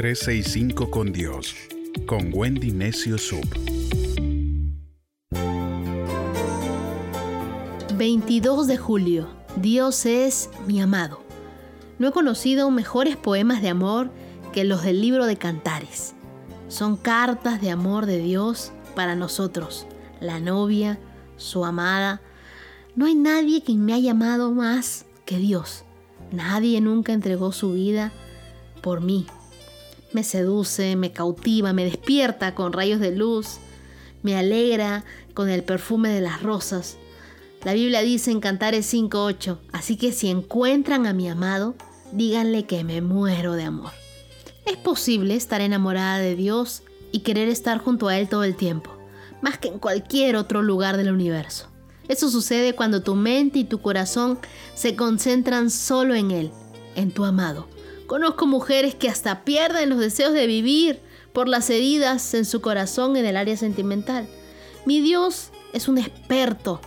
365 con Dios, con Wendy Necio Sub. 22 de julio. Dios es mi amado. No he conocido mejores poemas de amor que los del libro de Cantares. Son cartas de amor de Dios para nosotros, la novia, su amada. No hay nadie que me haya amado más que Dios. Nadie nunca entregó su vida por mí. Me seduce, me cautiva, me despierta con rayos de luz, me alegra con el perfume de las rosas la Biblia dice en Cantares 5.8, así que si encuentran a mi amado, díganle que me muero de amor. Es posible estar enamorada de Dios y querer estar junto a Él todo el tiempo, más que en cualquier otro lugar del universo. Eso sucede cuando tu mente y tu corazón se concentran solo en Él, en tu amado. Conozco mujeres que hasta pierden los deseos de vivir por las heridas en su corazón en el área sentimental. Mi Dios es un experto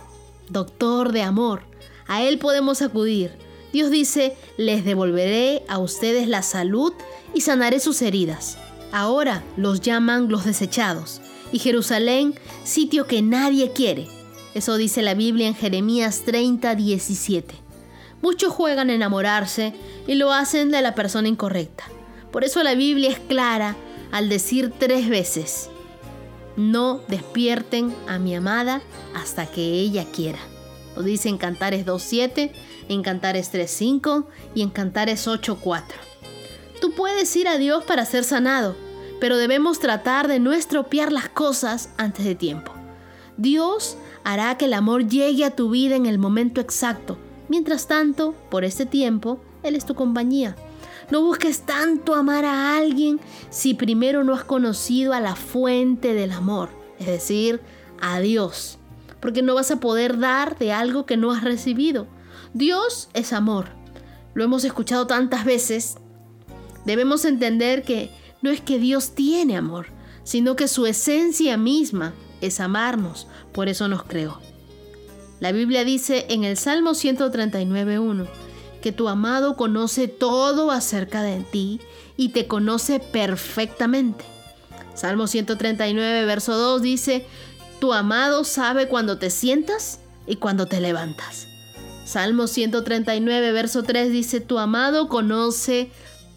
doctor de amor. A Él podemos acudir. Dios dice, les devolveré a ustedes la salud y sanaré sus heridas. Ahora los llaman los desechados. Y Jerusalén, sitio que nadie quiere. Eso dice la Biblia en Jeremías 30, 17. Muchos juegan a enamorarse y lo hacen de la persona incorrecta. Por eso la Biblia es clara al decir tres veces, no despierten a mi amada hasta que ella quiera. Lo dice en Cantares 2.7, en Cantares 3.5 y en Cantares 8.4. Tú puedes ir a Dios para ser sanado, pero debemos tratar de no estropear las cosas antes de tiempo. Dios hará que el amor llegue a tu vida en el momento exacto. Mientras tanto, por este tiempo, Él es tu compañía. No busques tanto amar a alguien si primero no has conocido a la fuente del amor, es decir, a Dios, porque no vas a poder dar de algo que no has recibido. Dios es amor. Lo hemos escuchado tantas veces. Debemos entender que no es que Dios tiene amor, sino que su esencia misma es amarnos, por eso nos creó. La Biblia dice en el Salmo 139.1, que tu amado conoce todo acerca de ti y te conoce perfectamente. Salmo 139, verso 2 dice, tu amado sabe cuando te sientas y cuando te levantas. Salmo 139, verso 3 dice, tu amado conoce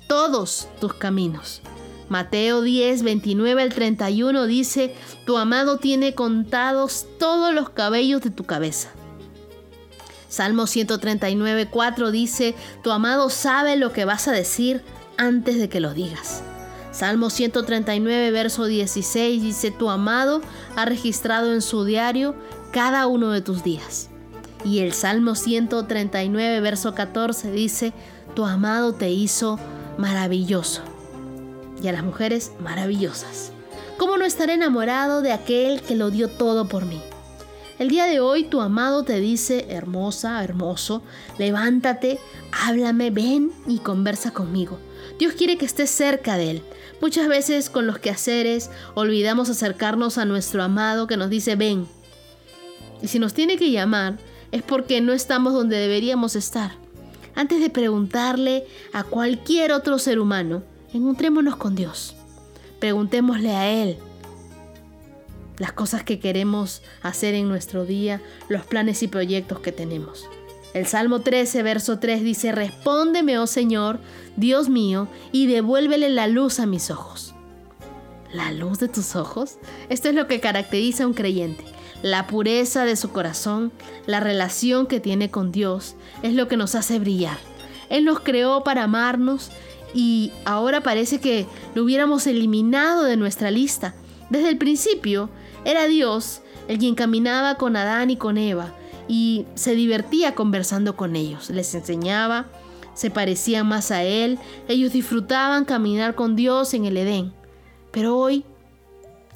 todos tus caminos. Mateo 10, 29 al 31 dice, tu amado tiene contados todos los cabellos de tu cabeza. Salmo 139, 4 dice, tu amado sabe lo que vas a decir antes de que lo digas. Salmo 139, verso 16 dice, tu amado ha registrado en su diario cada uno de tus días. Y el Salmo 139, verso 14 dice, tu amado te hizo maravilloso. Y a las mujeres maravillosas. ¿Cómo no estar enamorado de aquel que lo dio todo por mí? El día de hoy tu amado te dice, hermosa, hermoso, levántate, háblame, ven y conversa conmigo. Dios quiere que estés cerca de Él. Muchas veces con los quehaceres olvidamos acercarnos a nuestro amado que nos dice, ven. Y si nos tiene que llamar, es porque no estamos donde deberíamos estar. Antes de preguntarle a cualquier otro ser humano, encontrémonos con Dios. Preguntémosle a Él las cosas que queremos hacer en nuestro día, los planes y proyectos que tenemos. El Salmo 13, verso 3 dice, Respóndeme, oh Señor, Dios mío, y devuélvele la luz a mis ojos. ¿La luz de tus ojos? Esto es lo que caracteriza a un creyente. La pureza de su corazón, la relación que tiene con Dios, es lo que nos hace brillar. Él nos creó para amarnos y ahora parece que lo hubiéramos eliminado de nuestra lista. Desde el principio, era Dios el quien caminaba con Adán y con Eva y se divertía conversando con ellos. Les enseñaba, se parecían más a Él, ellos disfrutaban caminar con Dios en el Edén. Pero hoy,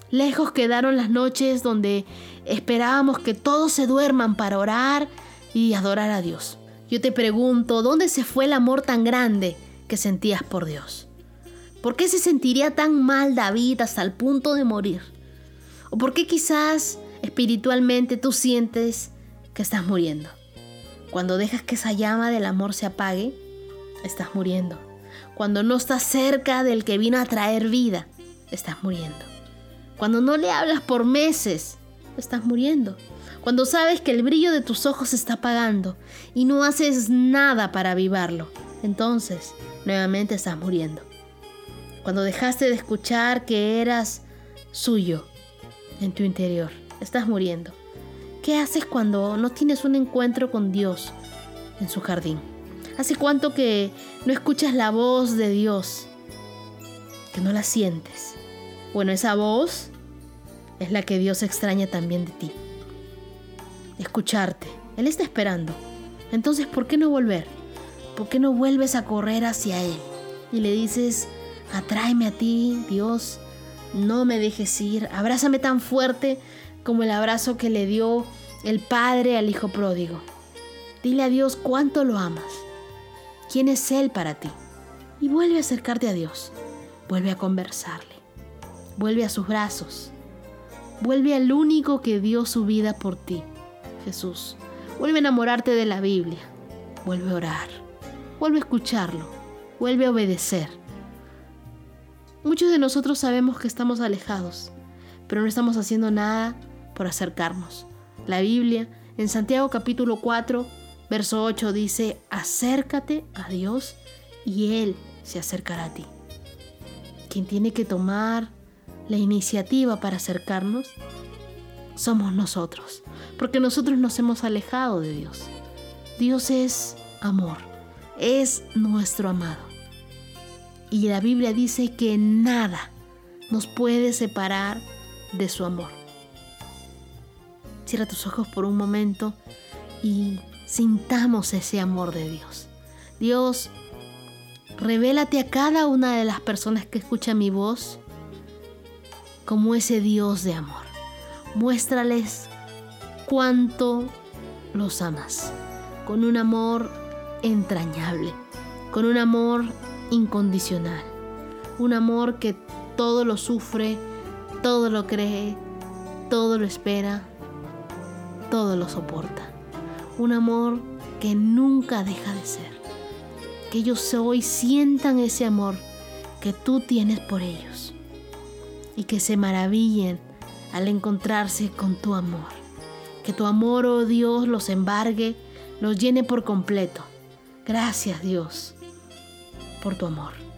lejos quedaron las noches donde esperábamos que todos se duerman para orar y adorar a Dios. Yo te pregunto, ¿dónde se fue el amor tan grande que sentías por Dios? ¿Por qué se sentiría tan mal David hasta el punto de morir? ¿O por qué quizás espiritualmente tú sientes que estás muriendo? Cuando dejas que esa llama del amor se apague, estás muriendo. cuando no estás cerca del que vino a traer vida, estás muriendo. Cuando no le hablas por meses, estás muriendo. Cuando sabes que el brillo de tus ojos se está apagando y no haces nada para avivarlo, entonces nuevamente estás muriendo. Cuando dejaste de escuchar que eras suyo en tu interior, estás muriendo. ¿Qué haces cuando no tienes un encuentro con Dios en su jardín? ¿Hace cuánto que no escuchas la voz de Dios? Que no la sientes. Bueno, esa voz es la que Dios extraña también de ti. Escucharte. Él está esperando. Entonces, ¿por qué no volver? ¿Por qué no vuelves a correr hacia Él? Y le dices, atráeme a ti, Dios, no me dejes ir, abrázame tan fuerte como el abrazo que le dio el Padre al Hijo pródigo. Dile a Dios cuánto lo amas, quién es Él para ti. Y vuelve a acercarte a Dios, vuelve a conversarle, vuelve a sus brazos, vuelve al único que dio su vida por ti, Jesús. Vuelve a enamorarte de la Biblia, vuelve a orar, vuelve a escucharlo, vuelve a obedecer. Muchos de nosotros sabemos que estamos alejados, pero no estamos haciendo nada por acercarnos. La Biblia, en Santiago capítulo 4, verso 8 dice, acércate a Dios y Él se acercará a ti. Quien tiene que tomar la iniciativa para acercarnos somos nosotros, porque nosotros nos hemos alejado de Dios. Dios es amor, es nuestro amado. Y la Biblia dice que nada nos puede separar de su amor. Cierra tus ojos por un momento y sintamos ese amor de Dios. Dios, revélate a cada una de las personas que escuchan mi voz como ese Dios de amor. Muéstrales cuánto los amas, con un amor entrañable, con un amor incondicional. Un amor que todo lo sufre, todo lo cree, todo lo espera, todo lo soporta. Un amor que nunca deja de ser. Que ellos hoy sientan ese amor que tú tienes por ellos. Y que se maravillen al encontrarse con tu amor. Que tu amor, oh Dios, los embargue, los llene por completo. Gracias Dios por tu amor.